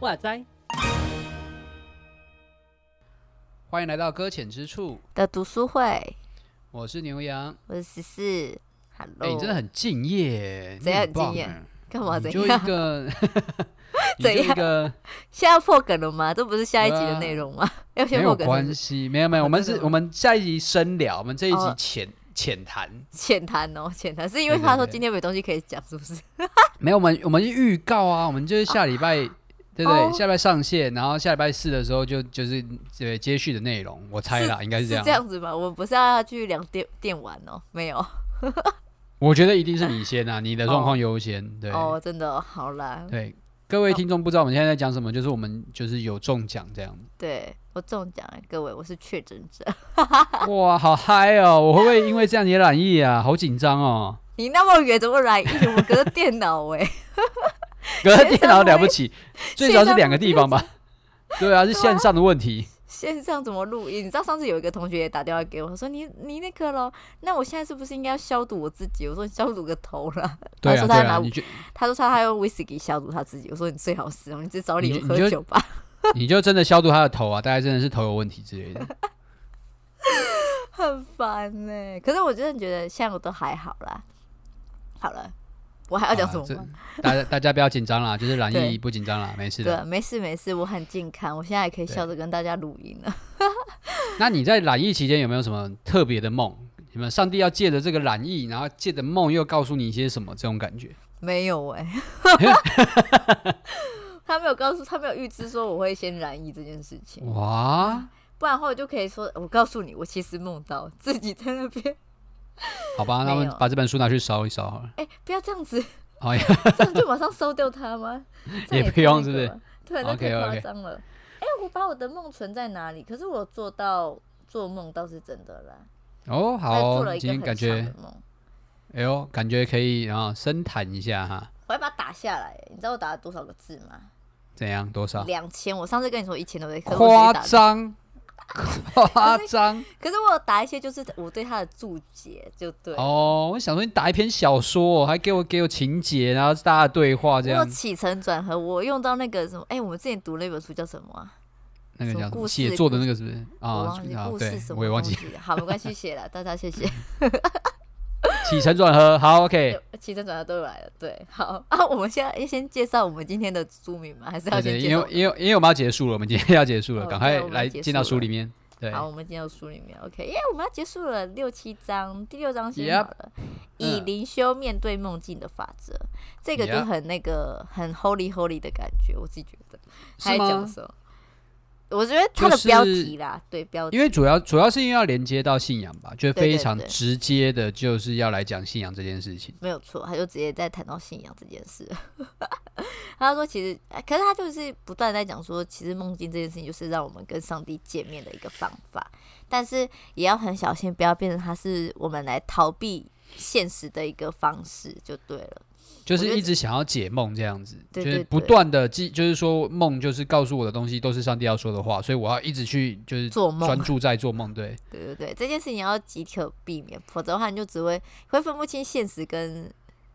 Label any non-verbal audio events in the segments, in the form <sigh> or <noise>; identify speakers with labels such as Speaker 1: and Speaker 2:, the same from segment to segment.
Speaker 1: 哇塞！
Speaker 2: 欢迎来到搁浅之处
Speaker 3: 的读书会。
Speaker 2: 我是牛羊，
Speaker 3: 我是十四。Hello，
Speaker 2: 哎、欸，你真的很敬业，
Speaker 3: 怎样很敬业？干嘛？怎样？
Speaker 2: 就一个，<laughs> 你就一个，<laughs>
Speaker 3: 现在要破梗了吗？这不是下一集的内容吗？啊、<laughs> 要先破梗？
Speaker 2: 没有关系，没有没有，我们是我们下一集深聊，我们这一集浅浅谈，
Speaker 3: 浅谈哦，浅谈是因为他说今天没东西可以讲，是不是？
Speaker 2: 没有，我们我们预告啊，我们就是下礼拜。啊对不对？哦、下礼拜上线，然后下礼拜四的时候就就是对接续的内容，我猜啦，应该是这样。
Speaker 3: 是这样子吧？我们不是要去两电电玩哦？没有。
Speaker 2: 我觉得一定是你先啊，你的状况优先。
Speaker 3: 哦、
Speaker 2: 对
Speaker 3: 哦，真的好啦。
Speaker 2: 对，各位听众不知道我们现在在讲什么，就是我们就是有中奖这样
Speaker 3: 子。对，我中奖，各位，我是确诊者。<laughs>
Speaker 2: 哇，好嗨哦！我会不会因为这样也染疫啊？好紧张哦。
Speaker 3: 你那么远怎么染疫？我隔着电脑哎。<laughs>
Speaker 2: 隔着电脑了不起，<laughs> 最主要是两个地方吧？对啊，是线上的问题。
Speaker 3: 线上怎么录音？<laughs> 你知道上次有一个同学也打电话给我，说你你那个咯，那我现在是不是应该要消毒我自己？我说你消毒个头了。
Speaker 2: 对啊，
Speaker 3: 他说他拿，
Speaker 2: 对啊，
Speaker 3: 他说他他用威士忌消毒他自己。我说你最好是哦，你去找理由喝酒吧。
Speaker 2: 你就真的消毒他的头啊？大概真的是头有问题之类的。<laughs>
Speaker 3: 很烦呢、欸，可是我真的觉得现在我都还好啦。好了。我还要讲什么吗？
Speaker 2: 大家大家不要紧张啦，<laughs> 就是染疫不紧张啦，没事的。
Speaker 3: 对，没事没事，我很健康，我现在也可以笑着跟大家录音了。<laughs>
Speaker 2: 那你在染疫期间有没有什么特别的梦？有没有上帝要借着这个染疫，然后借着梦又告诉你一些什么这种感觉？
Speaker 3: 没有哎、欸，<laughs> 他没有告诉，他没有预知说我会先染疫这件事情。
Speaker 2: 哇，
Speaker 3: 不然的话我就可以说，我告诉你，我其实梦到自己在那边。<laughs>
Speaker 2: 好吧，那我们把这本书拿去烧一烧好了。
Speaker 3: 哎、欸，不要这样子，
Speaker 2: 哎 <laughs> 呀，
Speaker 3: 这样就马上烧掉它吗？<laughs>
Speaker 2: 也不用，是不是？
Speaker 3: 对，那太夸张了。哎、欸，我把我的梦存在哪里？可是我做到做梦倒是真的啦。
Speaker 2: 哦，好哦，
Speaker 3: 做了一个很长的梦。今天感觉，
Speaker 2: 哎呦，感觉可以啊，深谈一下哈。
Speaker 3: 我要把它打下来，你知道我打了多少个字吗？
Speaker 2: 怎样？多少？
Speaker 3: 两千。我上次跟你说一千多个，
Speaker 2: 夸张。<laughs> 夸张，
Speaker 3: 可是我有打一些，就是我对他的注解，就对
Speaker 2: 哦。我想说，你打一篇小说，还给我给我情节，然后大家对话这样。
Speaker 3: 起承转合，我用到那个什么？哎、欸，我们之前读那本书叫什么啊？
Speaker 2: 那个叫写作的那个是不是啊？
Speaker 3: 我忘记故事什么，
Speaker 2: 我也忘记。
Speaker 3: 好，没关系，写了，大家谢谢。<laughs>
Speaker 2: 起承转合，好，OK。
Speaker 3: 起承转合都来了，对，好 <laughs> 啊。我们现在要先介绍我们今天的书名吗？还是要先介绍？
Speaker 2: 因为因为因为我们要结束了，我们今天要结束了，赶、哦、快来进到书里面。对，
Speaker 3: 好，我们进到书里面，OK。耶，我们要结束了六七章，第六章写好了，yep, 以灵修面对梦境的法则、嗯，这个就很那个很 holy holy 的感觉，我自己觉得。还讲什么？我觉得它的标题啦，就是、对标题，
Speaker 2: 因为主要主要是因为要连接到信仰吧，就非常直接的，就是要来讲信仰这件事情。
Speaker 3: 没有错，他就直接在谈到信仰这件事。<laughs> 他说：“其实，可是他就是不断在讲说，其实梦境这件事情就是让我们跟上帝见面的一个方法，但是也要很小心，不要变成他是我们来逃避现实的一个方式，就对了。”
Speaker 2: 就是一直想要解梦这样子，就是不断的记，就是说梦就是告诉我的东西都是上帝要说的话，所以我要一直去就是做梦，专注在做梦。对，<laughs>
Speaker 3: 对对对，这件事情要极可避免，否则的话你就只会会分不清现实跟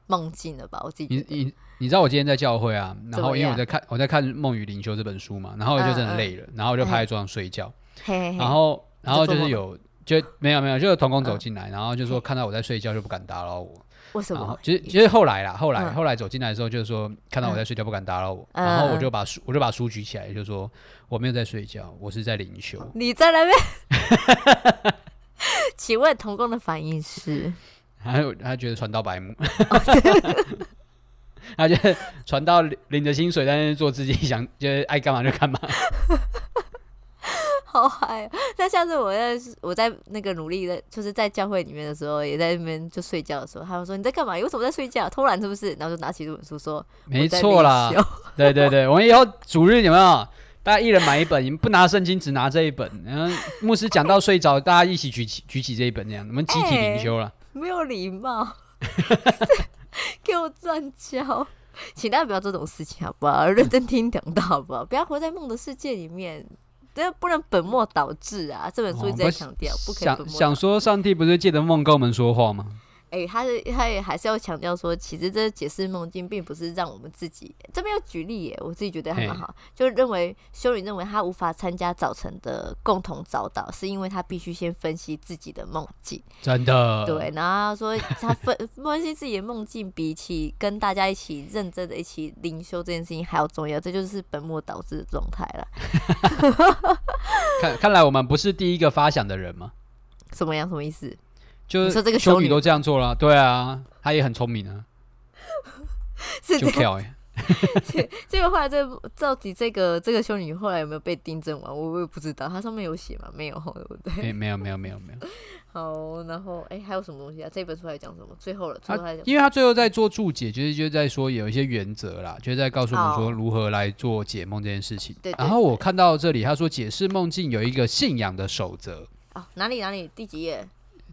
Speaker 3: 梦境了吧？我自己
Speaker 2: 你你你知道我今天在教会啊，然后因为我在看我在看《梦与灵修》这本书嘛，然后我就真的累了，嗯。嗯、然后我就趴在桌上睡觉，嘿嘿嘿。然后然后就是有就没有没有，就是同工走进来、嗯，然后就说看到我在睡觉就不敢打扰我。
Speaker 3: 为什么？
Speaker 2: 其实其实后来啦，后来、嗯、后来走进来的时候，就是说看到我在睡觉，不敢打扰我、嗯，然后我就把书我就把书举起来，就说我没有在睡觉，我是在灵修。
Speaker 3: 你在那边？<laughs> 请问童工的反应是？
Speaker 2: 他他觉得传道白目，他觉得传 <laughs> 到领着薪水，但是做自己想，就是爱干嘛就干嘛。
Speaker 3: 好嗨！<laughs> 那下次我在我在那个努力的，就是在教会里面的时候，也在那边就睡觉的时候，他们说你在干嘛？为什么在睡觉？偷懒是不是？然后就拿起这本书说：“
Speaker 2: 没错啦，<laughs> 对对对，我们以后主日有没有？大家一人买一本，你们不拿圣经，只拿这一本。然后牧师讲到睡着，大家一起举起举起这一本，这样我们集体灵修了。
Speaker 3: 没有礼貌，<laughs> 给我转交。请大家不要做这种事情，好不好？认真听讲到，好不好？不要活在梦的世界里面，这不能本末倒置啊！这本书一直在强调，哦、不，不可以本末倒置。
Speaker 2: 想想说，上帝不是借着梦跟我们说话吗？
Speaker 3: 哎、欸，他是他也还是要强调说，其实这解释梦境并不是让我们自己这边有举例耶，我自己觉得还蛮好，就认为修女认为他无法参加早晨的共同早祷，是因为他必须先分析自己的梦境。
Speaker 2: 真的？
Speaker 3: 对，然后说 <laughs> 他分分析自己的梦境，比起跟大家一起认真的一起灵修这件事情还要重要，这就是本末倒置的状态了。<laughs>
Speaker 2: 看看来我们不是第一个发想的人吗？
Speaker 3: 什么样？什么意思？
Speaker 2: 就是这个修女都这样做了，对啊，她也很聪明啊，<laughs>
Speaker 3: 是这样。这个 <laughs> 后来这到底这个这个修女后来有没有被订正完？我我也不知道，它上面有写吗？没有，对不对？
Speaker 2: 没有，没有，没有，没有。<laughs>
Speaker 3: 好，然后哎，还有什么东西啊？这本书还讲什么？最后了，最后还讲，
Speaker 2: 因为他最后在做注解，就是就是在说有一些原则啦，就是在告诉我们说如何来做解梦这件事情。对。然后我看到这里，他说解释梦境有一个信仰的守则。
Speaker 3: 哦，哪里哪里？第几页？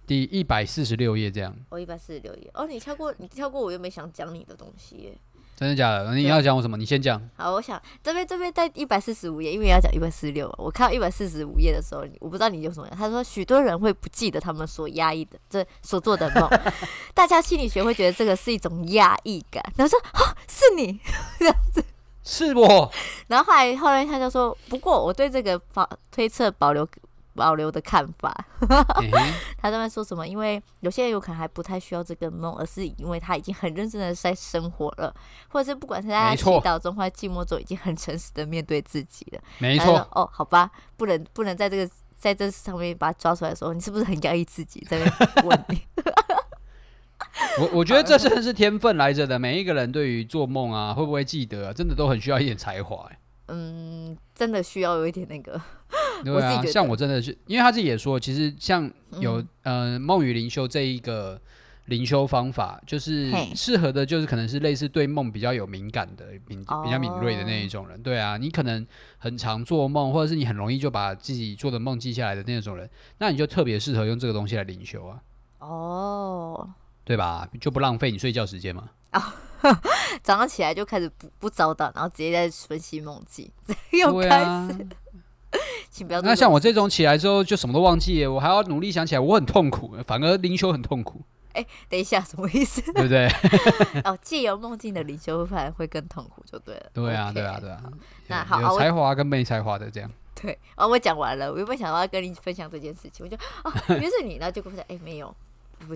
Speaker 2: 第一百四十六页这样，
Speaker 3: 哦，一百四十六页，哦，你跳过，你跳过，我又没想讲你的东西耶，
Speaker 2: 真的假的？你要讲我什么？你先讲。
Speaker 3: 好，我想这边这边在一百四十五页，因为要讲一百四十六，我看到一百四十五页的时候，我不知道你有什么。他说许多人会不记得他们所压抑的这所做的梦，<laughs> 大家心理学会觉得这个是一种压抑感，然后说啊，是你这样子，<laughs>
Speaker 2: 是我。<laughs>
Speaker 3: 然后后来后来他就说，不过我对这个保推测保留。保留的看法，<laughs> 他在那说什么？因为有些人有可能还不太需要这个梦，而是因为他已经很认真的在生活了，或者是不管是在祈祷中或寂寞中，已经很诚实的面对自己了。
Speaker 2: 没错。
Speaker 3: 哦，好吧，不能不能在这个在这上面把他抓出来的时候，你是不是很压抑自己？在那问你。<laughs>
Speaker 2: 我我觉得这真的是天分来着的。每一个人对于做梦啊，会不会记得啊，真的都很需要一点才华。
Speaker 3: 嗯，真的需要有一点那个。
Speaker 2: 对啊，<laughs> 像我真的是，因为他自己也说，其实像有、嗯、呃梦与灵修这一个灵修方法，就是适合的，就是可能是类似对梦比较有敏感的、敏比较敏锐的那一种人。对啊，你可能很常做梦，或者是你很容易就把自己做的梦记下来的那种人，那你就特别适合用这个东西来灵修啊。哦，对吧？就不浪费你睡觉时间嘛。哦，<laughs> <laughs>
Speaker 3: 早上起来就开始不不早祷，然后直接在分析梦境，<laughs> 又开始。<laughs> 请不要。
Speaker 2: 那像我这种起来之后就什么都忘记，我还要努力想起来，我很痛苦，反而灵修很痛苦。
Speaker 3: 哎、欸，等一下，什么意思？
Speaker 2: 对不对？
Speaker 3: 哦，借由梦境的灵修反而会更痛苦，就对了。
Speaker 2: 对啊，对啊，对啊。
Speaker 3: 那好，
Speaker 2: 有才华跟没才华的这样。
Speaker 3: 对，哦，我讲完了，我原本想要跟你分享这件事情，我就哦，原来是你，然后就跟我说，哎、欸，没有。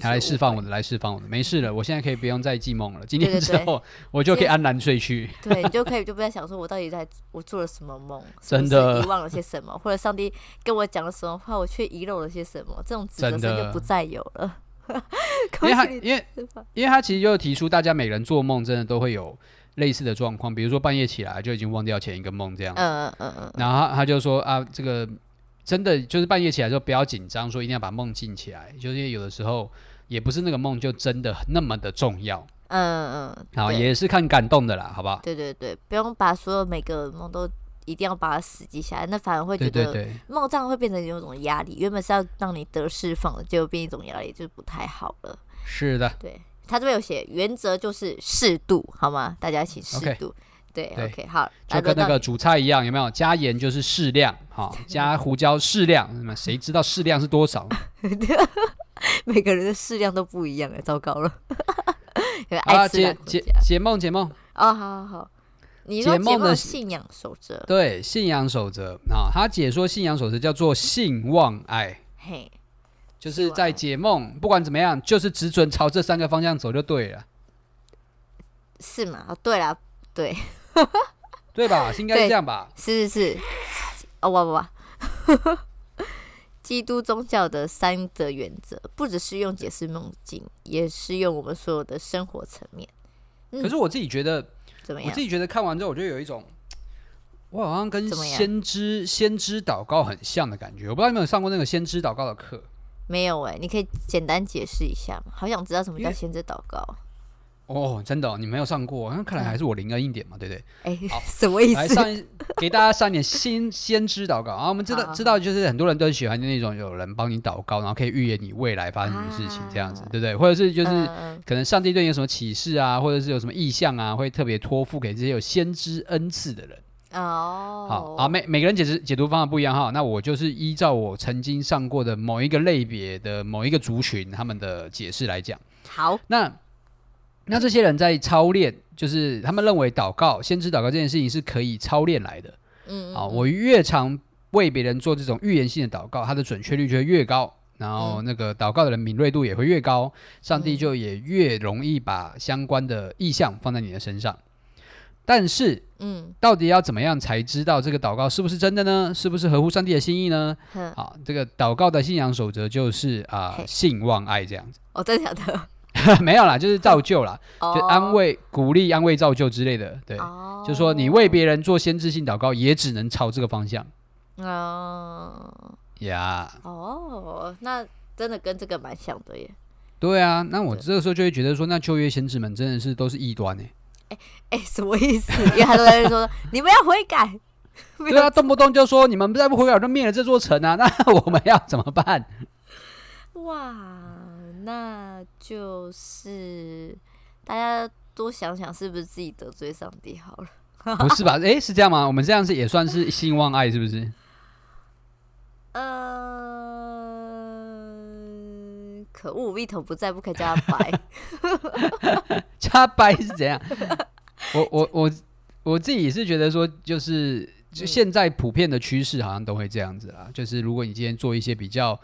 Speaker 2: 来释放我的，来释放我的，没事了，我现在可以不用再记梦了。今天之后，我就可以安然睡去。
Speaker 3: 对，你就可以就不再想说，我到底在我做了什么梦，<laughs>
Speaker 2: 真的
Speaker 3: 遗忘了些什么，或者上帝跟我讲了什么话，我却遗漏了些什么，这种指责声就不再有了。<laughs>
Speaker 2: 因为他，因为，因为他其实就提出，大家每人做梦真的都会有类似的状况，比如说半夜起来就已经忘掉前一个梦这样。嗯嗯嗯。然后他，他就说啊，这个。真的就是半夜起来之后不要紧张，说一定要把梦记起来，就是因为有的时候也不是那个梦就真的那么的重要。嗯嗯，好，也是看感动的啦，好不好？
Speaker 3: 对对对，不用把所有每个梦都一定要把它死记下来，那反而会觉得梦这样会变成有一种压力。原本是要让你得释放的，结果变一种压力，就不太好了。
Speaker 2: 是的，
Speaker 3: 对，他这边有写原则就是适度，好吗？大家一起适度。Okay. 对，对，OK，好，
Speaker 2: 就跟那个煮菜一样，有没有加盐就是适量，好，加胡椒适量，那么谁知道适量是多少？<laughs>
Speaker 3: 每个人的适量都不一样哎，糟糕了。
Speaker 2: 啊，解解解梦解梦
Speaker 3: 哦，好好好，你说解梦的信仰守则，
Speaker 2: 对，信仰守则啊，他解说信仰守则叫做信望爱，嘿，就是在解梦，不管怎么样，就是只准朝这三个方向走就对了，
Speaker 3: 是吗？哦，对了，对。<laughs>
Speaker 2: 对吧？<laughs> 应该是这样吧？
Speaker 3: 是是是，哦哇哇哇！<laughs> 基督宗教的三则原则，不只是用解释梦境，也适用我们所有的生活层面。
Speaker 2: 嗯、可是我自己觉得，怎么样？我自己觉得看完之后，我就有一种，我好像跟先知先知祷告很像的感觉。我不知道你有没有上过那个先知祷告的课？
Speaker 3: 没有哎、欸，你可以简单解释一下吗？好想知道什么叫先知祷告。
Speaker 2: 哦，真的、哦，你没有上过，那看来还是我灵恩一点嘛，对不对？
Speaker 3: 哎，好什么意思？
Speaker 2: 来上一给大家上一点先先知祷告啊。我们知道知道，就是很多人都喜欢那种有人帮你祷告，然后可以预言你未来发生什么事情这样子，对不对？或者是就是可能上帝对你有什么启示啊，或者是有什么意向啊，会特别托付给这些有先知恩赐的人。哦，好啊，每每个人解释解读方法不一样哈。那我就是依照我曾经上过的某一个类别的某一个族群他们的解释来讲。
Speaker 3: 好，
Speaker 2: 那。那这些人在操练，就是他们认为祷告、先知祷告这件事情是可以操练来的。嗯，嗯，啊，我越常为别人做这种预言性的祷告，它的准确率就会越高，然后那个祷告的人敏锐度也会越高，上帝就也越容易把相关的意象放在你的身上。但是，嗯，到底要怎么样才知道这个祷告是不是真的呢？是不是合乎上帝的心意呢？好，这个祷告的信仰守则就是啊，信望爱这样子。
Speaker 3: 哦，真的假的？<laughs>
Speaker 2: 没有啦，就是造就啦，哦、就安慰、鼓励、安慰、造就之类的。对，哦、就是说你为别人做先知性祷告，也只能朝这个方向。哦，呀
Speaker 3: 哦，那真的跟这个蛮像的耶。
Speaker 2: 对啊，那我这个时候就会觉得说，那旧约先知们真的是都是异端呢。<laughs>
Speaker 3: 哎哎，什么意思？因为他都在说 <laughs> 你们要悔改。
Speaker 2: 对啊，动不动就说你们再不悔改，就灭了这座城啊！那我们要怎么办？
Speaker 3: 哇！那就是大家多想想，是不是自己得罪上帝好了？<laughs>
Speaker 2: 不是吧？诶，是这样吗？我们这样是也算是信望爱，是不是？
Speaker 3: 嗯、<laughs> 呃，可恶，芋头不在，不可以加白。<laughs>
Speaker 2: 加白是怎样？我我我我自己是觉得说，就是就现在普遍的趋势好像都会这样子啦。就是如果你今天做一些比较。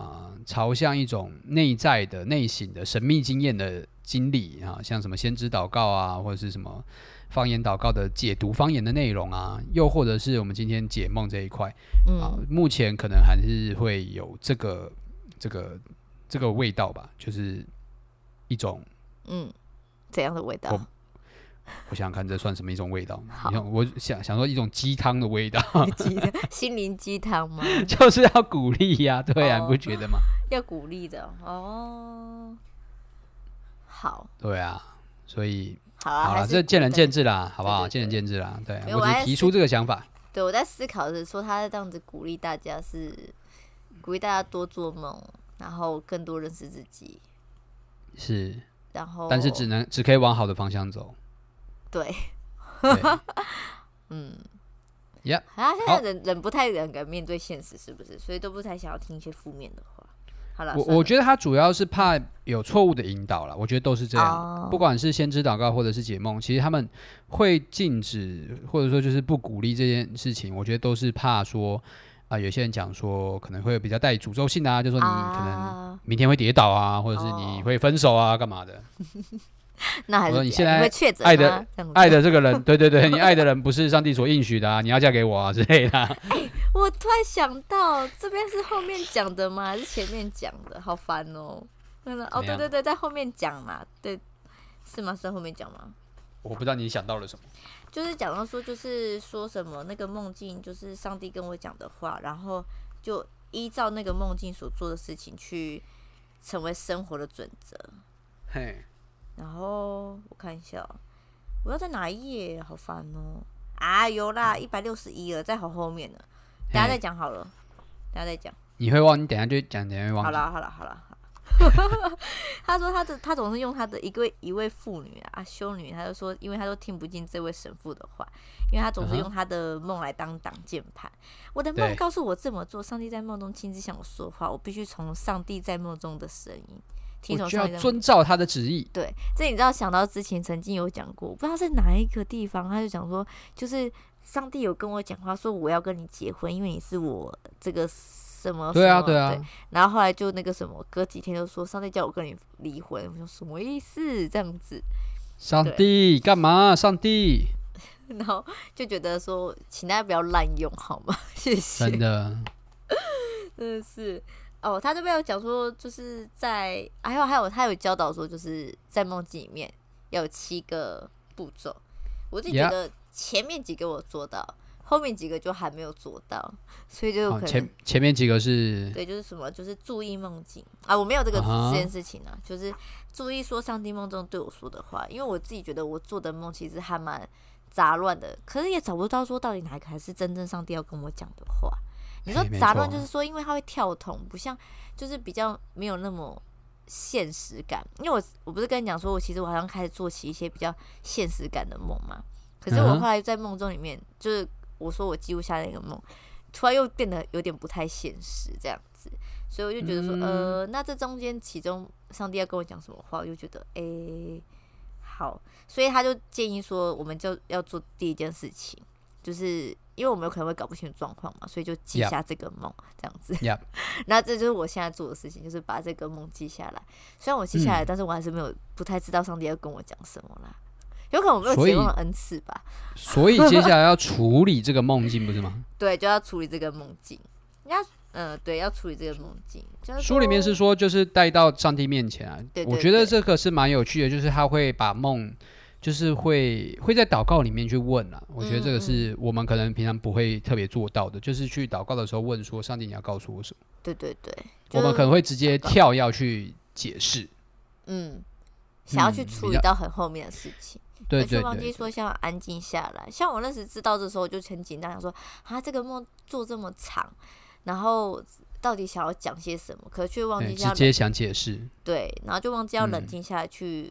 Speaker 2: 啊、呃，朝向一种内在的、内省的神秘经验的经历啊，像什么先知祷告啊，或者是什么方言祷告的解读方言的内容啊，又或者是我们今天解梦这一块，啊，嗯、目前可能还是会有这个、这个、这个味道吧，就是一种
Speaker 3: 嗯，怎样的味道？
Speaker 2: 我想想看，这算什么一种味道？
Speaker 3: 好
Speaker 2: 你看，我想想说一种鸡汤的味道，<laughs>
Speaker 3: 鸡心灵鸡汤吗？<laughs>
Speaker 2: 就是要鼓励呀，对呀，你不觉得吗？<laughs>
Speaker 3: 要鼓励的哦。好。
Speaker 2: 对啊，所以好了，这见仁见智啦，好不好？见仁见智啦。对，我只是提出这个想法。
Speaker 3: 对，我在思考的是说，他这样子鼓励大家，是鼓励大家多做梦，然后更多认识自己。
Speaker 2: 是。
Speaker 3: 然后，
Speaker 2: 但是只能只可以往好的方向走。
Speaker 3: 对，
Speaker 2: 对 <laughs>
Speaker 3: 嗯，
Speaker 2: 呀
Speaker 3: Yeah, 啊，现在人人不太敢面对现实，是不是？所以都不太想要听一些负面的话。好了，
Speaker 2: 我我觉得他主要是怕有错误的引导了。我觉得都是这样，哦、不管是先知祷告或者是解梦，其实他们会禁止或者说就是不鼓励这件事情。我觉得都是怕说啊、呃，有些人讲说可能会有比较带诅咒性的啊，就说你可能明天会跌倒啊，或者是你会分手啊，干嘛的？<laughs> <laughs>
Speaker 3: 那还是
Speaker 2: 你现在爱的爱的这个人，对对对，你爱的人不是上帝所应许的啊，你要嫁给我啊之类的。<laughs>
Speaker 3: 哎，我突然想到，这边是后面讲的吗？还是前面讲的？好烦哦。真的哦，对对对，在后面讲嘛，对，是吗？是在后面讲吗？
Speaker 2: 我不知道你想到了什么。
Speaker 3: 就是讲到说，就是说什么那个梦境，就是上帝跟我讲的话，然后就依照那个梦境所做的事情去成为生活的准则。嘿。然后我看一下，我要在哪一页？好烦哦！啊，有啦，一百六十一了，在好后面呢。等下再讲好了，等下再讲。
Speaker 2: 你会忘？你等下就讲，等下会忘。
Speaker 3: 好了，好了，好了。<laughs> 他说他的他总是用他的一位一位妇女啊修女，他就说，因为他都听不进这位神父的话，因为他总是用他的梦来当挡箭牌。我的梦告诉我这么做，上帝在梦中亲自向我说话，我必须从上帝在梦中的声音。
Speaker 2: 我就要遵照他的旨意。
Speaker 3: 对，这你知道，想到之前曾经有讲过，不知道在哪一个地方，他就讲说，就是上帝有跟我讲话，说我要跟你结婚，因为你是我这个什么。
Speaker 2: 对啊，对啊。
Speaker 3: 对，然后后来就那个什么，隔几天就说上帝叫我跟你离婚，我说什么意思？这样子。
Speaker 2: 上帝干嘛？上帝。<laughs>
Speaker 3: 然后就觉得说，请大家不要滥用好吗？<laughs> 谢谢。
Speaker 2: 真的。<laughs>
Speaker 3: 真的是。哦，他这边有讲说，就是在还有还有，他有教导说，就是在梦境里面要有七个步骤。我自己觉得前面几个我做到，后面几个就还没有做到，所以就可能
Speaker 2: 前前面几个是，
Speaker 3: 对，就是什么，就是注意梦境啊，我没有这个这件事情啊，就是注意说上帝梦中对我说的话，因为我自己觉得我做的梦其实还蛮杂乱的，可是也找不到说到底哪一个才是真正上帝要跟我讲的话。你说杂乱就是说，因为它会跳动，不像就是比较没有那么现实感。因为我我不是跟你讲说，我其实我好像开始做起一些比较现实感的梦嘛，可是我后来在梦中里面就是。我说我记录下来一个梦，突然又变得有点不太现实这样子，所以我就觉得说，嗯、呃，那这中间其中上帝要跟我讲什么话，我就觉得，哎、欸，好，所以他就建议说，我们就要做第一件事情，就是因为我们有可能会搞不清楚状况嘛，所以就记下这个梦这样子。
Speaker 2: Yep. <laughs>
Speaker 3: 那这就是我现在做的事情，就是把这个梦记下来。虽然我记下来，嗯、但是我还是没有不太知道上帝要跟我讲什么啦。有可能我没有结梦的恩赐吧，
Speaker 2: 所以接下来要处理这个梦境，不是吗？<laughs>
Speaker 3: 对，就要处理这个梦境。要，嗯、呃，对，要处理这个梦境。
Speaker 2: 书里面是说，就是带到上帝面前啊。
Speaker 3: 对，
Speaker 2: 我觉得这个是蛮有趣的，就是他会把梦，就是会会在祷告里面去问啊。我觉得这个是我们可能平常不会特别做到的，嗯、就是去祷告的时候问说：“上帝，你要告诉我什么？”
Speaker 3: 对对对，
Speaker 2: 我们可能会直接跳要去解释。
Speaker 3: 嗯，想要去处理到很后面的事情。
Speaker 2: 对，对，
Speaker 3: 忘记说，要安静下来。像我那时知道的时候，就很紧张，想说啊，这个梦做这么长，然后到底想要讲些什么？可是却忘记直
Speaker 2: 接想解释。
Speaker 3: 对，然后就忘记要冷静下来，去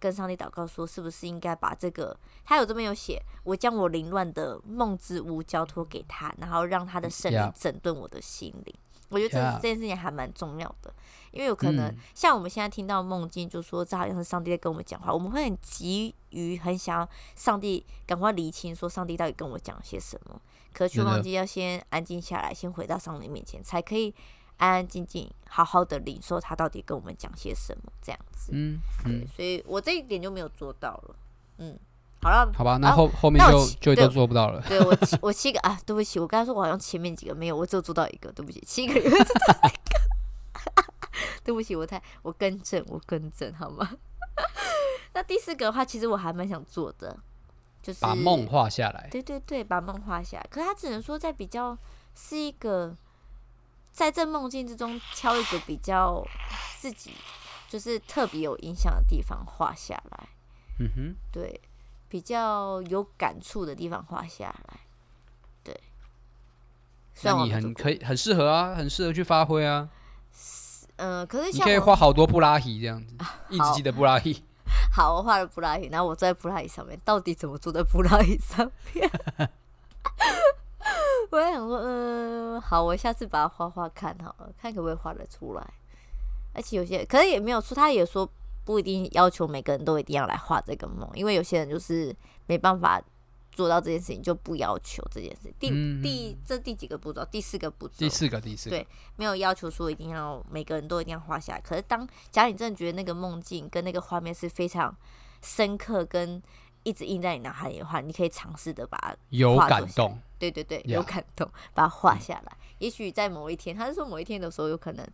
Speaker 3: 跟上帝祷告，说是不是应该把这个，他有这边有写，我将我凌乱的梦之屋交托给他，然后让他的圣灵整顿我的心灵。我觉得这这件事情还蛮重要的。因为有可能、嗯、像我们现在听到梦境，就说这好像是上帝在跟我们讲话，我们会很急于很想要上帝赶快厘清，说上帝到底跟我讲些什么，可是却忘记要先安静下来，先回到上帝面前，才可以安安静静、好好的领受他到底跟我们讲些什么，这样子。嗯，嗯对，所以我这一点就没有做到了。嗯，好了，
Speaker 2: 好吧，那后后面就就都做不到了。
Speaker 3: 对我七我七个啊，对不起，我刚才说我好像前面几个没有，我只有做到一个，对不起，七个里面做到一个。<laughs> 对不起，我太我更正，我更正好吗？<laughs> 那第四个的话，其实我还蛮想做的，就是
Speaker 2: 把梦画下来。
Speaker 3: 对对对，把梦画下来。可是他只能说在比较是一个在这梦境之中挑一个比较自己就是特别有影响的地方画下来。嗯哼，对，比较有感触的地方画下来。对，
Speaker 2: 那你很可以，很适合啊，很适合去发挥啊。
Speaker 3: 嗯，可是
Speaker 2: 你可以画好多布拉提这样子，<laughs> 一直记得布拉提。<laughs>
Speaker 3: 好，我画了布拉提，然后我坐在布拉提上面，到底怎么坐在布拉提上面？<laughs> <laughs> 我也想说，嗯，好，我下次把它画画看好了，看可不可以画得出来。而且有些，可是也没有说，他也说不一定要求每个人都一定要来画这个梦，因为有些人就是没办法。做到这件事情就不要求这件事。第第这第几个步骤？第四个步骤。
Speaker 2: 第四个，第四个。
Speaker 3: 对，没有要求说一定要每个人都一定要画下来。可是当假如你真的觉得那个梦境跟那个画面是非常深刻，跟一直印在你脑海里的话，你可以尝试的把它
Speaker 2: 有感动。
Speaker 3: 对对对，有感动，把它画下来。也许在某一天，他是说某一天的时候，有可能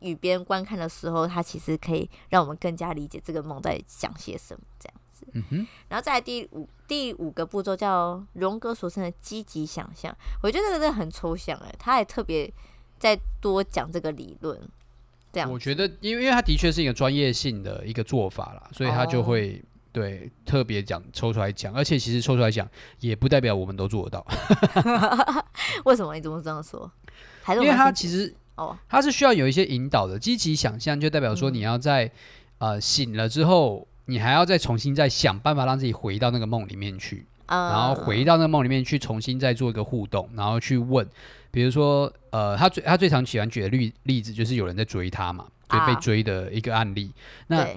Speaker 3: 与别人观看的时候，他其实可以让我们更加理解这个梦在讲些什么，这样子。嗯哼，然后再来第五第五个步骤叫荣格所称的积极想象，我觉得这个真的很抽象哎，他还特别再多讲这个理论，这样。
Speaker 2: 我觉得，因为因为他的确是一个专业性的一个做法啦，所以他就会、哦、对特别讲抽出来讲，而且其实抽出来讲也不代表我们都做得到。<laughs>
Speaker 3: 为什么你怎么这样说？还是
Speaker 2: 因为他其实哦，他是需要有一些引导的。积极想象就代表说你要在、嗯、呃醒了之后。你还要再重新再想办法让自己回到那个梦里面去，然后回到那个梦里面去重新再做一个互动，然后去问，比如说，呃，他最他最常喜欢举的例例子就是有人在追他嘛，就被追的一个案例。那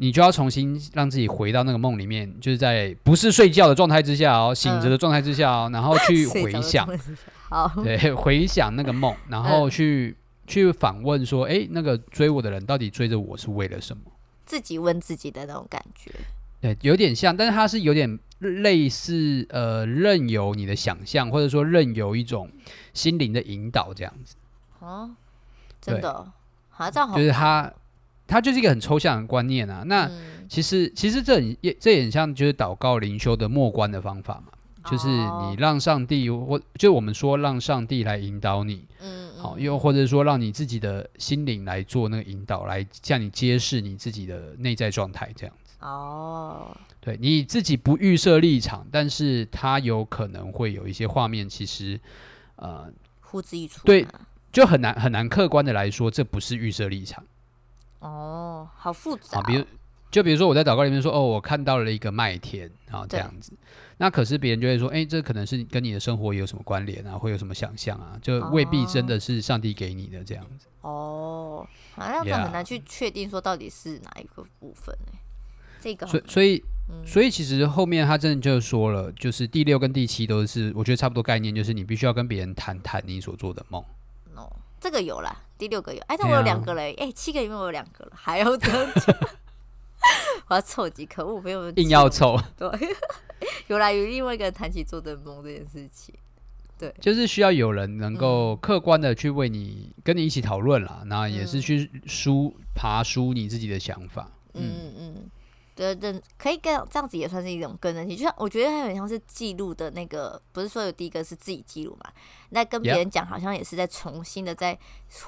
Speaker 2: 你就要重新让自己回到那个梦里面，就是在不是睡觉的状态之下哦，醒着的状态之下哦，然后去 <laughs> 回想，<laughs> 对，回想那个梦，然后去去反问说，哎，那个追我的人到底追着我是为了什么？
Speaker 3: 自己问自己的那种感觉，
Speaker 2: 对，有点像，但是它是有点类似，呃，任由你的想象，或者说任由一种心灵的引导这样子。
Speaker 3: 哦，真的，好像
Speaker 2: 就是它，它就是一个很抽象的观念啊。那其实，其实这很也这也很像就是祷告灵修的默观的方法嘛。就是你让上帝或就我们说让上帝来引导你，嗯，好，又或者说让你自己的心灵来做那个引导，来向你揭示你自己的内在状态，这样子。哦，对，你自己不预设立场，但是他有可能会有一些画面，其实呃，
Speaker 3: 呼之欲出，
Speaker 2: 对，就很难很难客观的来说，这不是预设立场。
Speaker 3: 哦，好复杂哦。
Speaker 2: 比如，就比如说我在祷告里面说，哦，我看到了一个麦田，然后这样子。那可是别人就会说，哎，这可能是跟你的生活有什么关联啊？会有什么想象啊？就未必真的是上帝给你的这样子。
Speaker 3: 哦，好像很难去确定说到底是哪一个部分呢？这个，
Speaker 2: 所以所以、嗯、所以其实后面他真的就说了，就是第六跟第七都是我觉得差不多概念，就是你必须要跟别人谈谈你所做的梦。
Speaker 3: 哦，这个有啦，第六个有，哎，但我有两个嘞，哎、啊，七个里面我有两个了，还要这样 <laughs> 我要凑几，可恶，没有
Speaker 2: 硬要凑，
Speaker 3: 对。<laughs> 有来于另外一个人谈起做的梦这件事情，对，
Speaker 2: 就是需要有人能够客观的去为你、嗯、跟你一起讨论啦，那也是去书爬书你自己的想法，嗯。嗯
Speaker 3: 嗯，对对，可以跟这样子也算是一种跟人体，就像我觉得它有点像是记录的那个，不是说有第一个是自己记录嘛，那跟别人讲好像也是在重新的再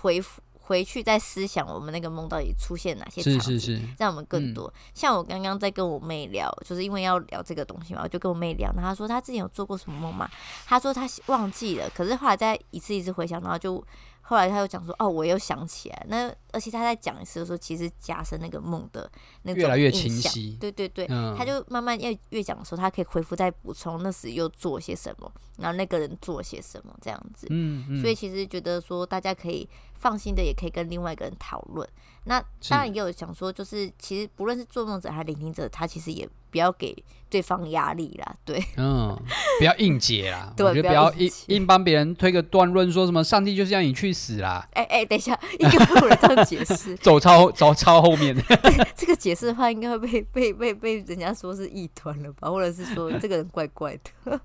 Speaker 3: 回复。回去再思想我们那个梦到底出现哪些场景，是是是，让我们更多。嗯、像我刚刚在跟我妹聊，就是因为要聊这个东西嘛，我就跟我妹聊，然后她说她之前有做过什么梦嘛？她说她忘记了，可是后来再一次一次回想，然后就。后来他又讲说：“哦，我又想起来。那而且他在讲一次的时候，其实加深那个梦的
Speaker 2: 越来越清晰。
Speaker 3: 对对对，嗯、他就慢慢越越讲的时候，他可以回复再补充那时又做些什么，然后那个人做些什么这样子。嗯嗯。所以其实觉得说大家可以放心的，也可以跟另外一个人讨论。那当然也有想说，就是其实不论是做梦者还是聆听者，他其实也。”不要给对方压力啦，<laughs> 对，
Speaker 2: 嗯，不要硬解啦，<laughs> 对，不要硬硬帮别人推个断论，说什么上帝就是让你去死啦。
Speaker 3: 哎哎、欸欸，等一下，<laughs> 应该不会有人这样解释，
Speaker 2: 走超走超后面。
Speaker 3: 这个解释的话，应该会被被被被人家说是异端了吧，或者是说这个人怪怪的，乱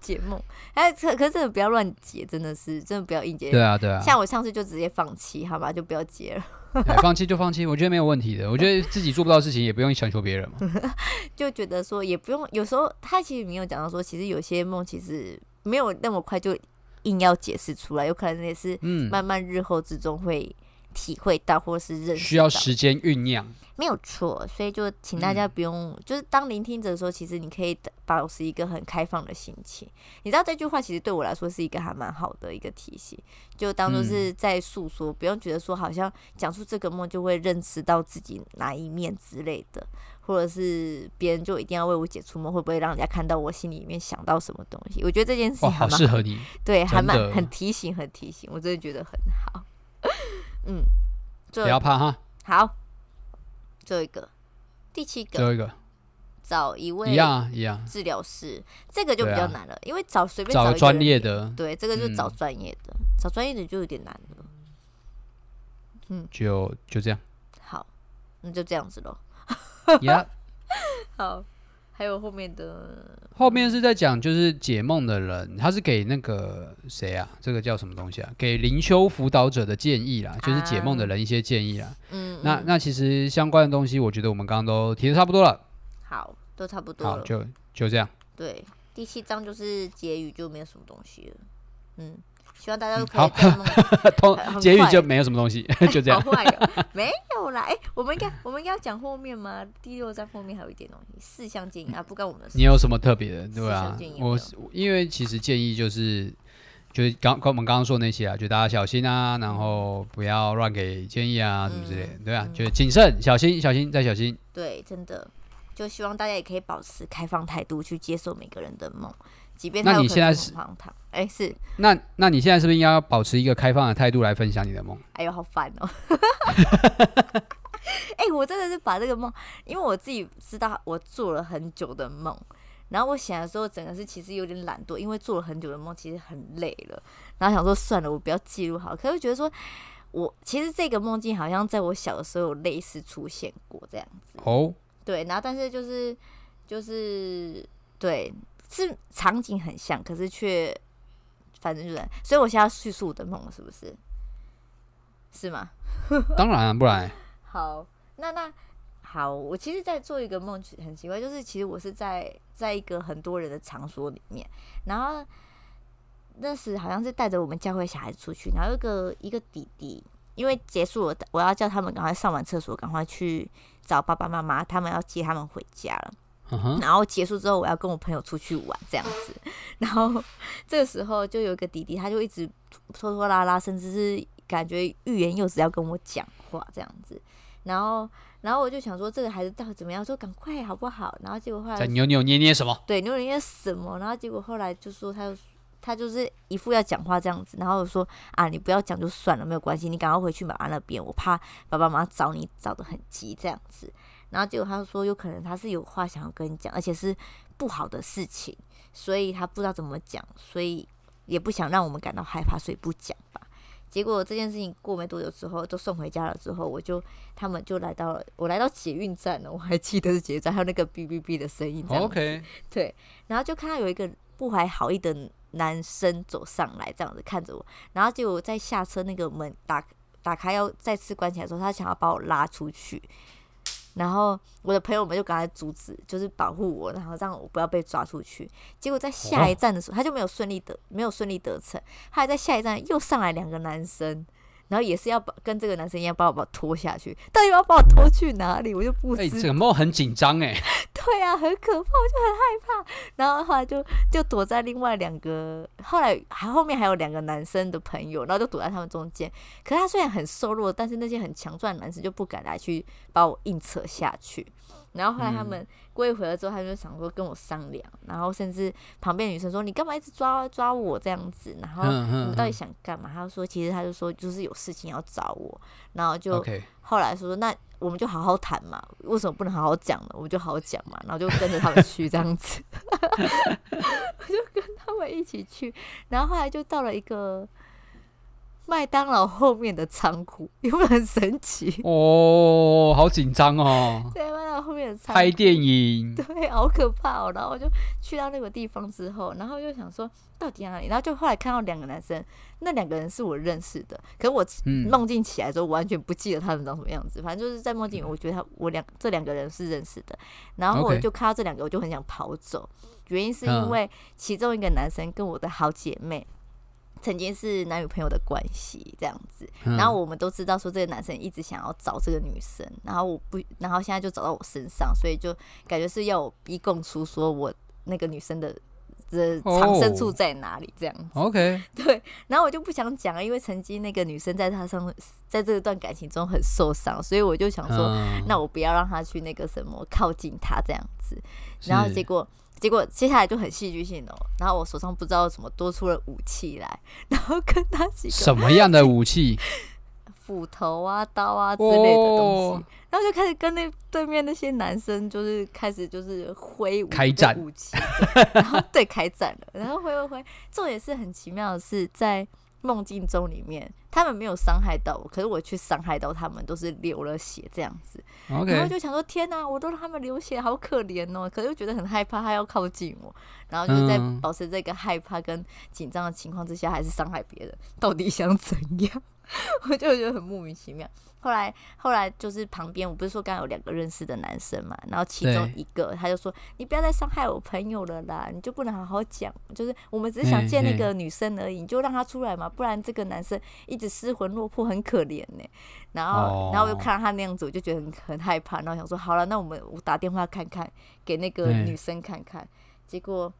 Speaker 3: 解梦。哎，可可是这个不要乱解，真的是真的不要硬解。
Speaker 2: 对啊对啊，
Speaker 3: 像我上次就直接放弃，好吧，就不要接了。<laughs>
Speaker 2: 放弃就放弃，我觉得没有问题的。我觉得自己做不到的事情，也不用强求别人嘛。<laughs>
Speaker 3: 就觉得说，也不用。有时候他其实没有讲到说，其实有些梦其实没有那么快就硬要解释出来，有可能也是慢慢日后之中会体会到，或是认识，
Speaker 2: 需要时间酝酿。
Speaker 3: 没有错，所以就请大家不用，嗯、就是当聆听者的时候，其实你可以保持一个很开放的心情。你知道这句话其实对我来说是一个还蛮好的一个提醒，就当做是在诉说，嗯、不用觉得说好像讲出这个梦就会认识到自己哪一面之类的，或者是别人就一定要为我解除梦，会不会让人家看到我心里面想到什么东西？我觉得这件事情
Speaker 2: 好适合你，<laughs>
Speaker 3: 对，还蛮很提醒，很提醒，我真的觉得很好。嗯，
Speaker 2: 不要怕哈，
Speaker 3: 好。最后一个，第七个，
Speaker 2: 最后一个，
Speaker 3: 找一位
Speaker 2: 一样一样
Speaker 3: 治疗师，这个就比较难了，因为找随便
Speaker 2: 找专业的，
Speaker 3: 对，这个就找专业的，找专业的就有点难了。
Speaker 2: 嗯，就就这样。
Speaker 3: 好，那就这样子
Speaker 2: 喽。<laughs>
Speaker 3: 好。还有后面的，
Speaker 2: 后面是在讲就是解梦的人，他是给那个谁啊？这个叫什么东西啊？给灵修辅导者的建议啦，就是解梦的人一些建议啦。嗯，那那其实相关的东西，我觉得我们刚刚都提的差不多了。
Speaker 3: 好，都差不多了。
Speaker 2: 好，就就这样。
Speaker 3: 对，第七章就是结语，就没有什么东西了。嗯。希望大家都可以 <laughs>
Speaker 2: 通结语就没有什么东西，<laughs> 就这样。<laughs>
Speaker 3: 没有啦，哎，我们应该我们应该要讲后面吗？第六章后面还有一点东西，四项建议啊，不关我们的事。
Speaker 2: 你有什么特别的，对吧？我因为其实建议就是就是刚跟我们刚刚说那些啊，就大家小心啊，然后不要乱给建议啊，什么之类的，对啊，就谨慎、小心、小心再小心。
Speaker 3: 对，真的，就希望大家也可以保持开放态度去接受每个人的梦。即便那你现在是哎是
Speaker 2: 那那你现在是不是应该要保持一个开放的态度来分享你的梦？
Speaker 3: 哎呦好烦哦！<laughs> 哎、欸，我真的是把这个梦，因为我自己知道我做了很久的梦，然后我醒来的时候，整个是其实有点懒惰，因为做了很久的梦，其实很累了。然后想说算了，我不要记录好。可是觉得说我其实这个梦境好像在我小的时候有类似出现过这样子哦。对，然后但是就是就是对。是场景很像，可是却反正就是，所以我现在要叙述我的梦，是不是？是吗？<laughs>
Speaker 2: 当然、啊，不然。
Speaker 3: 好，那那好，我其实，在做一个梦，很奇怪，就是其实我是在在一个很多人的场所里面，然后那时好像是带着我们教会小孩子出去，然后一个一个弟弟，因为结束了，我要叫他们赶快上完厕所，赶快去找爸爸妈妈，他们要接他们回家了。Uh. 然后结束之后，我要跟我朋友出去玩这样子，<laughs> 然后这个时候就有一个弟弟，他就一直拖拖拉拉，甚至是感觉欲言又止要跟我讲话这样子，然后。然后我就想说，这个孩子到底怎么样？说赶快好不好？然后结果后来
Speaker 2: 在扭扭捏捏什么？
Speaker 3: 对，扭扭捏捏什么？然后结果后来就说，他就他就是一副要讲话这样子。然后我说啊，你不要讲就算了，没有关系，你赶快回去妈妈那边，我怕爸爸妈妈找你找的很急这样子。然后结果他说，有可能他是有话想要跟你讲，而且是不好的事情，所以他不知道怎么讲，所以也不想让我们感到害怕，所以不讲吧。结果这件事情过没多久之后，都送回家了之后，我就他们就来到了，我来到捷运站了，我还记得是捷运站，还有那个哔哔哔的声音。
Speaker 2: OK，
Speaker 3: 对，然后就看到有一个不怀好意的男生走上来，这样子看着我，然后结果在下车那个门打打开要再次关起来的时候，他想要把我拉出去。然后我的朋友们就赶快阻止，就是保护我，然后让我不要被抓出去。结果在下一站的时候，他就没有顺利得，没有顺利得逞。他还在下一站又上来两个男生。然后也是要把跟这个男生一样把我把我拖下去，到底要把我拖去哪里？我就不知道。哎、欸，这个梦很紧张哎。对啊，很可怕，我就很害怕。然后后来就就躲在另外两个，后来还后面还有两个男生的朋友，然后就躲在他们中间。可是他虽然很瘦弱，但是那些很强壮的男生就不敢来去把我硬扯下去。然后后来他们过一会儿之后，他就想说跟我商量，然后甚至旁边女生说：“你干嘛一直抓抓我这样子？”然后你到底想干嘛？他就说：“其实他就说就是有事情要找我。”然后就后来说：“那我们就好好谈嘛，为什么不能好好讲呢？我们就好好讲嘛。”然后就跟着他们去这样子，<laughs> 我就跟他们一起去。然后后来就到了一个。麦当劳后面的仓库 <laughs> 有没有很神奇？
Speaker 2: 哦，好紧张哦！
Speaker 3: 在麦当劳后面的仓
Speaker 2: 拍电影，
Speaker 3: 对，好可怕哦。然后我就去到那个地方之后，然后又想说到底哪里？然后就后来看到两个男生，那两个人是我认识的，可是我梦境起来之后，完全不记得他们长什么样子。反正就是在梦境里，我觉得他我两这两个人是认识的。然后我就看到这两个，我就很想跑走，原因是因为其中一个男生跟我的好姐妹。曾经是男女朋友的关系这样子，然后我们都知道说这个男生一直想要找这个女生，然后我不，然后现在就找到我身上，所以就感觉是要我逼供出说我那个女生的的藏身处在哪里这样子。
Speaker 2: OK，<laughs>
Speaker 3: 对，然后我就不想讲了，因为曾经那个女生在他上，在这段感情中很受伤，所以我就想说，那我不要让他去那个什么靠近他这样子，然后结果。结果接下来就很戏剧性哦，然后我手上不知道怎么多出了武器来，然后跟他几个
Speaker 2: 什么样的武器？
Speaker 3: 斧头啊、刀啊之类的东西，然后就开始跟那对面那些男生就是开始就是挥舞
Speaker 2: 开战
Speaker 3: 武器，然后对开战了，然后挥挥挥，这也是很奇妙的是在。梦境中里面，他们没有伤害到我，可是我去伤害到他们，都是流了血这样子。然后就想说：天哪，我都让他们流血，好可怜哦！可是又觉得很害怕，他要靠近我，然后就在保持这个害怕跟紧张的情况之下，还是伤害别人，到底想怎样？<laughs> 我就觉得很莫名其妙。后来，后来就是旁边，我不是说刚刚有两个认识的男生嘛，然后其中一个他就说：“你不要再伤害我朋友了啦，你就不能好好讲，就是我们只是想见那个女生而已，你就让她出来嘛，不然这个男生一直失魂落魄，很可怜呢。”然后，然后我又看到他那样子，我就觉得很很害怕，然后想说：“好了，那我们我打电话看看，给那个女生看看。”结果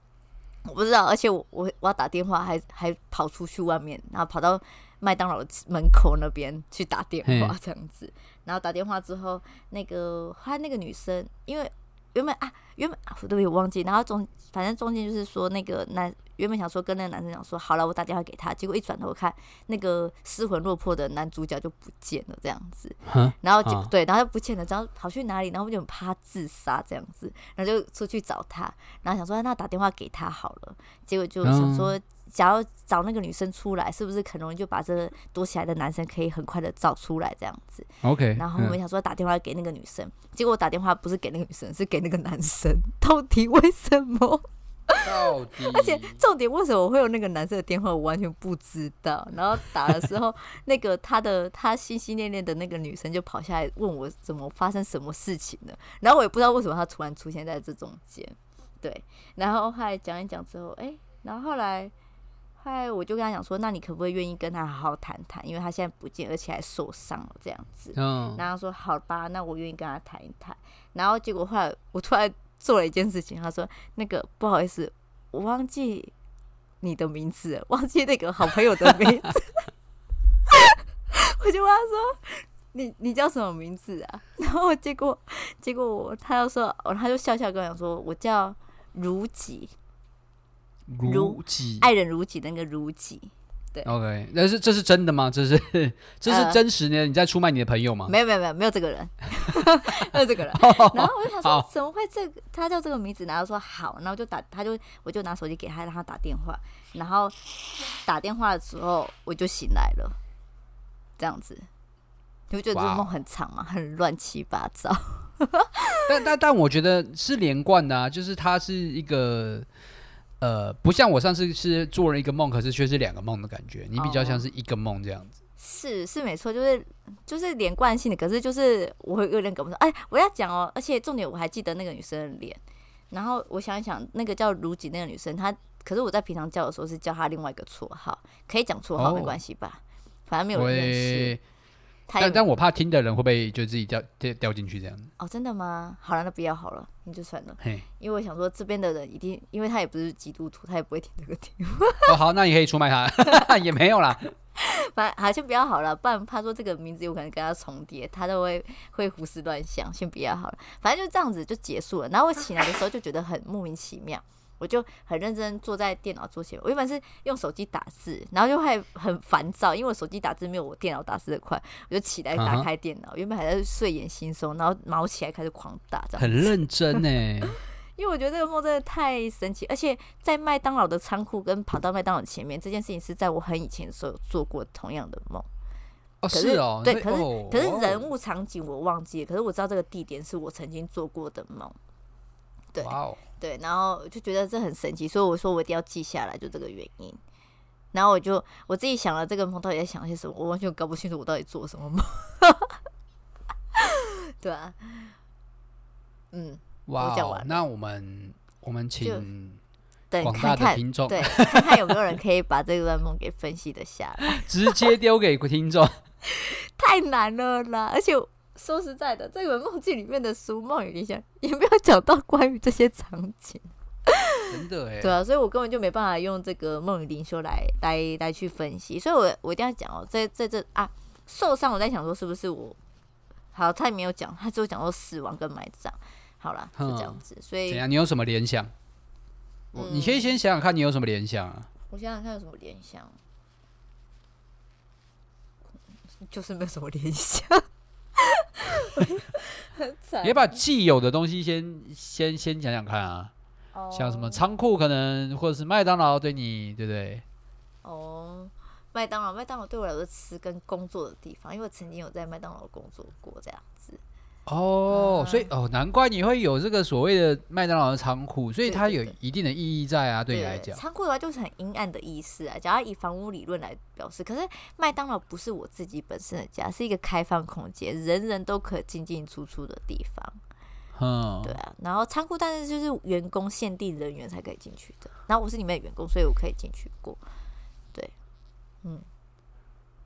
Speaker 3: 我不知道，而且我我我要打电话，还还跑出去外面，然后跑到。麦当劳门口那边去打电话这样子，然后打电话之后，那个后来那个女生，因为原本啊原本啊我都有忘记，然后中反正中间就是说那个男原本想说跟那个男生讲说好了，我打电话给他，结果一转头看那个失魂落魄的男主角就不见了这样子，然后就对，然后就不见了，然后跑去哪里，然后我就很怕自杀这样子，然后就出去找他，然后想说那打电话给他好了，结果就想说。假如找那个女生出来，是不是很容易就把这个躲起来的男生可以很快的找出来这样子
Speaker 2: ？OK。
Speaker 3: 然后我们想说打电话给那个女生，嗯、结果我打电话不是给那个女生，是给那个男生。到底为什么？
Speaker 2: 到底，
Speaker 3: 而且重点，为什么我会有那个男生的电话，我完全不知道。然后打的时候，那个他的他心心念念的那个女生就跑下来问我怎么发生什么事情了。然后我也不知道为什么他突然出现在这中间。对，然后后来讲一讲之后，哎、欸，然后后来后来我就跟他讲说，那你可不可以愿意跟他好好谈谈？因为他现在不见，而且还受伤了这样子。嗯。然后说好吧，那我愿意跟他谈一谈。然后结果后来我突然。做了一件事情，他说：“那个不好意思，我忘记你的名字，忘记那个好朋友的名字。<laughs> ”我就问他说：“你你叫什么名字啊？” <laughs> 然后结果结果我他又说：“哦，他就笑笑跟我讲说，我叫如己，
Speaker 2: 如己，
Speaker 3: 爱人如己的那个如己。”对
Speaker 2: ，OK，那是这是真的吗？这是 <laughs> 这是真实的？呃、你在出卖你的朋友吗？
Speaker 3: 没有没有没有没有这个人，没有这个人。<laughs> <laughs> 然后我就想说，怎么会这个？他叫这个名字，然后说好，然后就打，他就我就拿手机给他，让他打电话。然后打电话的时候，我就醒来了，这样子。你会觉得这个梦很长吗？很乱七八糟。
Speaker 2: 但但但我觉得是连贯的啊，就是他是一个。呃，不像我上次是做了一个梦，可是却是两个梦的感觉。你比较像是一个梦这样子，
Speaker 3: 哦、是是没错，就是就是连贯性的。可是就是我会有点搞不懂。哎，我要讲哦，而且重点我还记得那个女生的脸。然后我想一想，那个叫如吉那个女生，她可是我在平常叫的时候是叫她另外一个绰号，可以讲绰号没关系吧？哦、反正没有人认识。
Speaker 2: 但但我怕听的人会不会就自己掉掉掉进去这样
Speaker 3: 哦，真的吗？好了，那不要好了，那就算了。嘿，因为我想说这边的人一定，因为他也不是基督徒，他也不会听这个题目。<laughs>
Speaker 2: 哦，好，那你可以出卖他，<laughs> 也没有啦。<laughs>
Speaker 3: 反正好，先不要好了，不然怕说这个名字有可能跟他重叠，他都会会胡思乱想。先不要好了，反正就这样子就结束了。然后我起来的时候就觉得很莫名其妙。我就很认真坐在电脑桌前，我一般是用手机打字，然后就会很烦躁，因为我手机打字没有我电脑打字的快。我就起来打开电脑，uh. 原本还在睡眼惺忪，然后毛起来开始狂打，这样
Speaker 2: 很认真呢。<laughs>
Speaker 3: 因为我觉得这个梦真的太神奇，而且在麦当劳的仓库跟跑到麦当劳前面这件事情是在我很以前的时候有做过同样的梦。
Speaker 2: 哦，是，是哦，
Speaker 3: 对，可是、哦、可是人物场景我忘记了，可是我知道这个地点是我曾经做过的梦。对。对，然后就觉得这很神奇，所以我说我一定要记下来，就这个原因。然后我就我自己想了这个梦到底在想些什么，我完全搞不清楚我到底做什么梦。<laughs> 对啊，嗯，
Speaker 2: 哇 Wow，那我们我们请
Speaker 3: 等
Speaker 2: 广大的听众，
Speaker 3: 对，看看有没有人可以把这段梦给分析的下来，<laughs>
Speaker 2: 直接丢给听众，<laughs>
Speaker 3: 太难了啦，而且。说实在的，这本梦境里面的书《梦与理想》也没有讲到关于这些场景，<laughs>
Speaker 2: 真的哎，
Speaker 3: 对啊，所以我根本就没办法用这个梦与灵修来来来去分析，所以我我一定要讲哦，在在这啊受伤，我在想说是不是我好，他也没有讲，他只有讲说死亡跟埋葬，好了，就这样子，所以
Speaker 2: 怎样？你有什么联想？嗯，你可以先想想看你有什么联想啊？
Speaker 3: 我想想看有什么联想，<laughs> 就是没有什么联想。
Speaker 2: 你要把既有的东西先先先想想看啊，oh. 像什么仓库可能，或者是麦当劳对你，对不对？
Speaker 3: 哦，麦当劳，麦当劳对我来说吃跟工作的地方，因为我曾经有在麦当劳工作过，这样子。
Speaker 2: 哦，嗯、所以哦，难怪你会有这个所谓的麦当劳的仓库，所以它有一定的意义在啊，对，你来讲。仓
Speaker 3: 库的话就是很阴暗的意思啊，假如以房屋理论来表示，可是麦当劳不是我自己本身的家，是一个开放空间，人人都可进进出出的地方。嗯，对啊。然后仓库，但是就是员工限定人员才可以进去的。然后我是里面的员工，所以我可以进去过。对，嗯，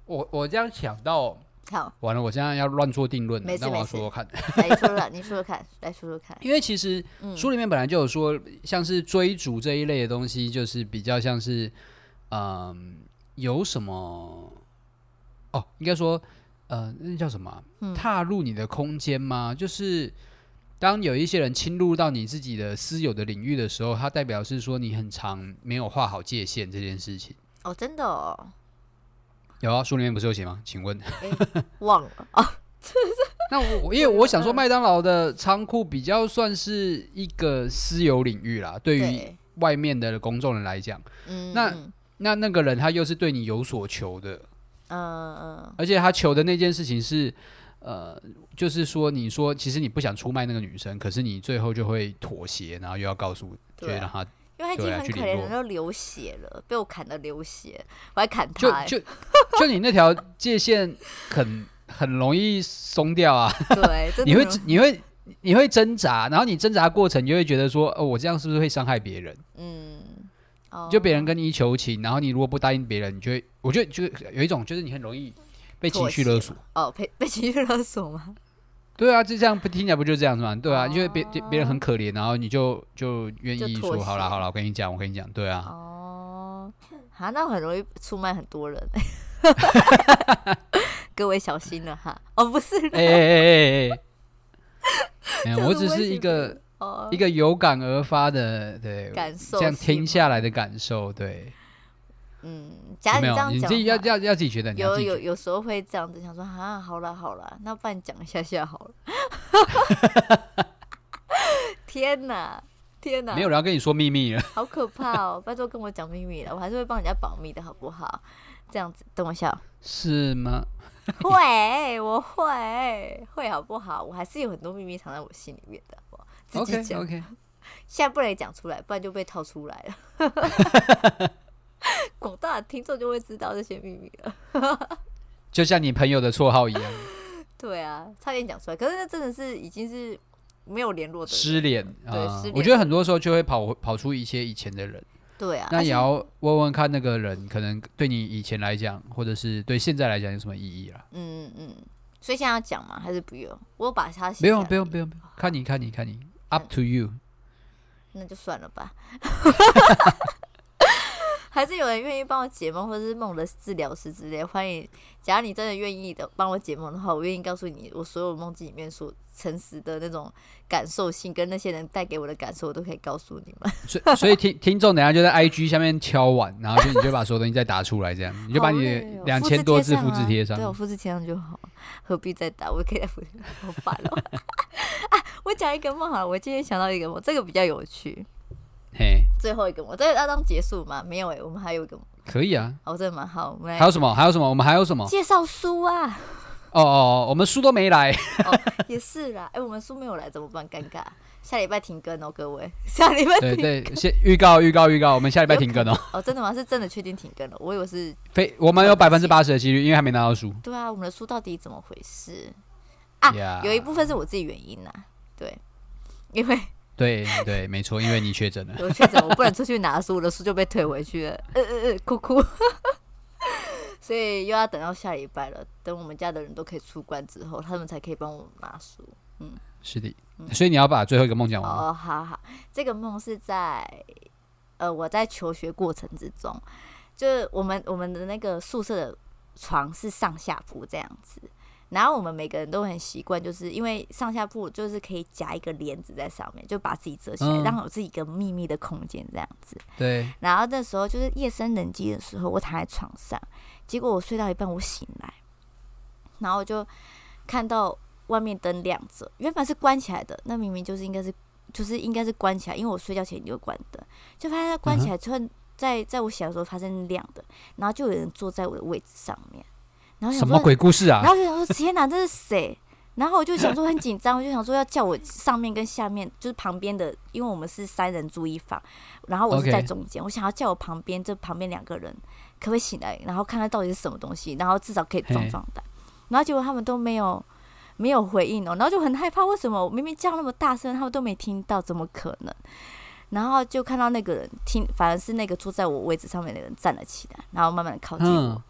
Speaker 2: 我我这样想到。
Speaker 3: 好，
Speaker 2: 完了，我现在要乱做定论，那我要说说看。
Speaker 3: 来说说，你说说看，<laughs> 来说说看。
Speaker 2: 因为其实书里面本来就有说，像是追逐这一类的东西，就是比较像是，嗯，有什么？哦，应该说，呃，那叫什么？踏入你的空间吗？就是当有一些人侵入到你自己的私有的领域的时候，它代表是说你很长没有画好界限这件事情。
Speaker 3: 哦，真的哦。
Speaker 2: 有啊，书里面不是有写吗？请问，
Speaker 3: 欸、忘了啊？<laughs>
Speaker 2: 那我因为我想说，麦当劳的仓库比较算是一个私有领域啦，对于外面的公众人来讲，嗯，那那那个人他又是对你有所求的，嗯嗯，而且他求的那件事情是，呃，就是说，你说其实你不想出卖那个女生，可是你最后就会妥协，然后又要告诉，就会让他。
Speaker 3: 因为他已经很可怜了，都流血了，被我砍的流血，我还砍他、欸。
Speaker 2: 就就就你那条界限很很容易松掉啊。
Speaker 3: 对，<laughs>
Speaker 2: 你会你会你会挣扎，然后你挣扎过程，你就会觉得说，哦，我这样是不是会伤害别人？嗯，哦，就别人跟你求情，然后你如果不答应别人，你就会，我觉得就有一种就是你很容易被情绪勒索。
Speaker 3: 哦，被被情绪勒索吗？
Speaker 2: 对啊，就这样不听起来不就这样子吗？对啊，因为别别人很可怜，然后你就就愿意说好了好了，我跟你讲，我跟你讲，对啊。
Speaker 3: 哦，好，那很容易出卖很多人，<laughs> 各位小心了哈。哦，不是，哎哎哎哎哎，<laughs> 没有，我只是一个一个有感而发的对感受，这样听下来的感受，对。嗯，假如你这样讲，你自己要要要自己觉得，有有有时候会这样子想说啊，好了好了，那不然讲一下下好了。<laughs> 天哪，天哪，没有人要跟你说秘密了，好可怕哦！拜托跟我讲秘密了，我还是会帮人家保密的好不好？这样子，等我笑，是吗？会，我会会好不好？我还是有很多秘密藏在我心里面的，我自己讲。OK，现在不能讲出来，不然就被套出来了。<laughs> <laughs> 广大的听众就会知道这些秘密了，<laughs> 就像你朋友的绰号一样。对啊，差点讲出来，可是那真的是已经是没有联络的失联啊。对，失联。我觉得很多时候就会跑跑出一些以前的人。对啊，那也要问问看那个人，可能对你以前来讲，或者是对现在来讲有什么意义啦。嗯嗯嗯。所以现在要讲吗？还是不用？我把它写。不用不用不用，看你看你看你，up to you。那就算了吧。<laughs> 还是有人愿意帮我解梦，或者是梦的治疗师之类，欢迎。假如你真的愿意的帮我解梦的话，我愿意告诉你我所有梦境里面所诚实的那种感受性，跟那些人带给我的感受，我都可以告诉你们。所以，所以听听众等下就在 IG 下面敲碗，然后就你就把所有东西再打出来，这样你就把你两千多字复制贴上，对，我复制贴上就好，何必再打？我可以再复制，好烦哦。啊，我讲一个梦好了，我今天想到一个梦，这个比较有趣。嘿，最后一个，我这要当结束吗？没有哎、欸，我们还有一个，可以啊，哦，这蛮好，我们来还有什么？还有什么？我们还有什么？介绍书啊！哦哦，我们书都没来，<laughs> 哦、也是啦，哎、欸，我们书没有来怎么办？尴尬，下礼拜停更哦，各位，<laughs> 下礼拜停更对对，先预告预告预告，我们下礼拜停更哦。<laughs> 哦，真的吗？是真的确定停更了？我以为是非，我们有百分之八十的几率，因为还没拿到书。对啊，我们的书到底怎么回事啊.有一部分是我自己原因呐，对，因为。对对，没错，因为你确诊了。我确诊，我不能出去拿书，我的书就被退回去了。呃呃呃，哭哭。<laughs> 所以又要等到下礼拜了，等我们家的人都可以出关之后，他们才可以帮我拿书。嗯，是的。所以你要把最后一个梦讲完。哦，好好。这个梦是在呃我在求学过程之中，就是我们我们的那个宿舍的床是上下铺这样子。然后我们每个人都很习惯，就是因为上下铺就是可以夹一个帘子在上面，就把自己遮起来，让我自己一个秘密的空间这样子。对。然后那时候就是夜深人静的时候，我躺在床上，结果我睡到一半，我醒来，然后我就看到外面灯亮着，原本是关起来的，那明明就是应该是就是应该是关起来，因为我睡觉前就关灯，就发现它关起来突然，在在我醒的时候发生亮的，然后就有人坐在我的位置上面。然后什么鬼故事啊？然后就想说天哪，这是谁？然后我就想说很紧张，我就想说要叫我上面跟下面，就是旁边的，因为我们是三人住一房，然后我是在中间.我想要叫我旁边这旁边两个人可不可以醒来，然后看看到底是什么东西，然后至少可以壮壮胆。然后结果他们都没有没有回应哦，然后就很害怕，为什么我明明叫那么大声，他们都没听到？怎么可能？然后就看到那个人听，反而是那个坐在我位置上面的人站了起来，然后慢慢的靠近我。嗯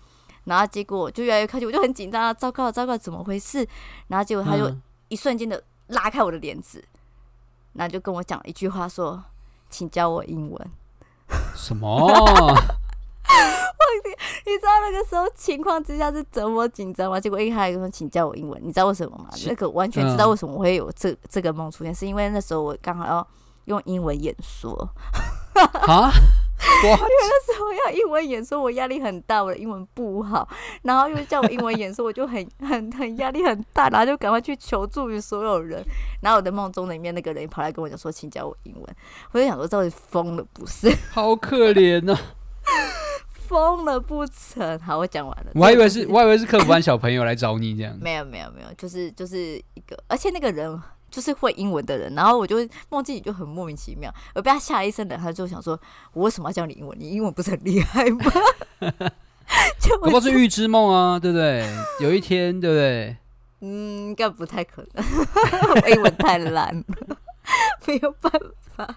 Speaker 3: 然后结果就越来越靠近，我就很紧张啊！糟糕，糟糕，怎么回事？然后结果他就一瞬间的拉开我的帘子，然后就跟我讲一句话说：“请教我英文。”什么？我你你知道那个时候情况之下是怎么紧张吗？结果一开始说请教我英文，你知道为什么吗？那个完全知道为什么我会有这这个梦出现，是因为那时候我刚好要用英文演说。啊？<laughs> 因为那时候要英文演说，我压力很大，我的英文不好，然后又叫我英文演说，我就很很很压力很大，然后就赶快去求助于所有人。然后我的梦中里面那个人跑来跟我讲说，请教我英文。我就想说，到底疯了不是？<laughs> 好可怜呐、啊，<laughs> 疯了不成？好，我讲完了。我还以为是，我还以为是客服班小朋友来找你这样。没有没有没有，就是就是一个，而且那个人就是会英文的人，然后我就梦境里就很莫名其妙，我被他吓了一身冷汗，就想说：我为什么要教你英文？你英文不是很厉害吗？<laughs>
Speaker 2: 就不过是预知梦啊，对不对？<laughs> 有一天，对不对？
Speaker 3: 嗯，应该不太可能，<laughs> 我英文太烂了，没有办法。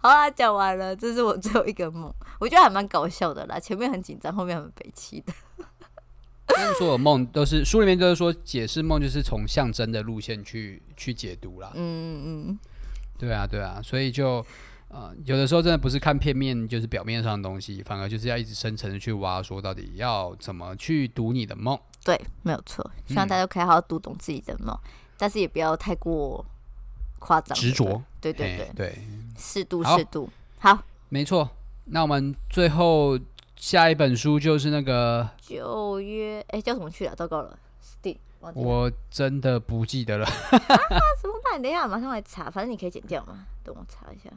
Speaker 3: 好啦，讲完了，这是我最后一个梦，我觉得还蛮搞笑的啦。前面很紧张，后面很悲戚的。<laughs>
Speaker 2: 但是所有梦都是书里面就是说解释梦，就是从象征的路线去去解读啦。嗯嗯，对啊对啊，所以就呃有的时候真的不是看片面，就是表面上的东西，反而就是要一直深层的去挖，说到底要怎么去读你的梦。
Speaker 3: 对，没有错。希望大家可以好好读懂自己的梦，嗯、但是也不要太过夸张
Speaker 2: 执着。
Speaker 3: 对对对
Speaker 2: 对，
Speaker 3: 适度适度。好，好
Speaker 2: 没错。那我们最后。下一本书就是那个
Speaker 3: 旧约，哎、欸，叫什么去了？糟糕了，Steve，
Speaker 2: 我真的不记得了。啊，<laughs>
Speaker 3: 怎么办？等一下，马上来查。反正你可以剪掉嘛，等我查一下，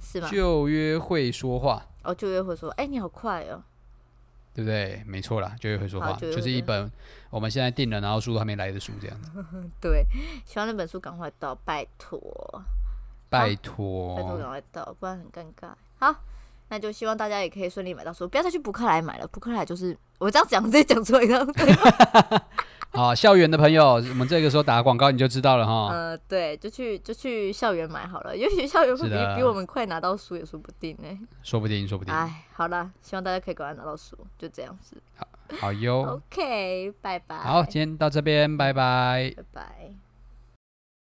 Speaker 3: 是吗？
Speaker 2: 旧约会说话。
Speaker 3: 哦，旧约会说，哎、欸，你好快哦，
Speaker 2: 对不对？没错啦，旧约会说话，就是一本我们现在订了，然后书都还没来的书，这样子。<laughs>
Speaker 3: 对，希望那本书赶快到，拜托，
Speaker 2: 拜托，
Speaker 3: 拜托赶快到，不然很尴尬。好。那就希望大家也可以顺利买到书，不要再去博客来买了。博客来就是我这样讲，直接讲出来的。<laughs>
Speaker 2: 好，校园的朋友，我们这个时候打广告你就知道了哈。
Speaker 3: 呃，对，就去就去校园买好了，也许校园会比比我们快拿到书也说不定呢。
Speaker 2: 说不定，说不定。
Speaker 3: 哎，好了，希望大家可以赶快拿到书，就这样子。
Speaker 2: 好，好哟。
Speaker 3: OK，拜拜。
Speaker 2: 好，今天到这边，拜拜。
Speaker 3: 拜拜。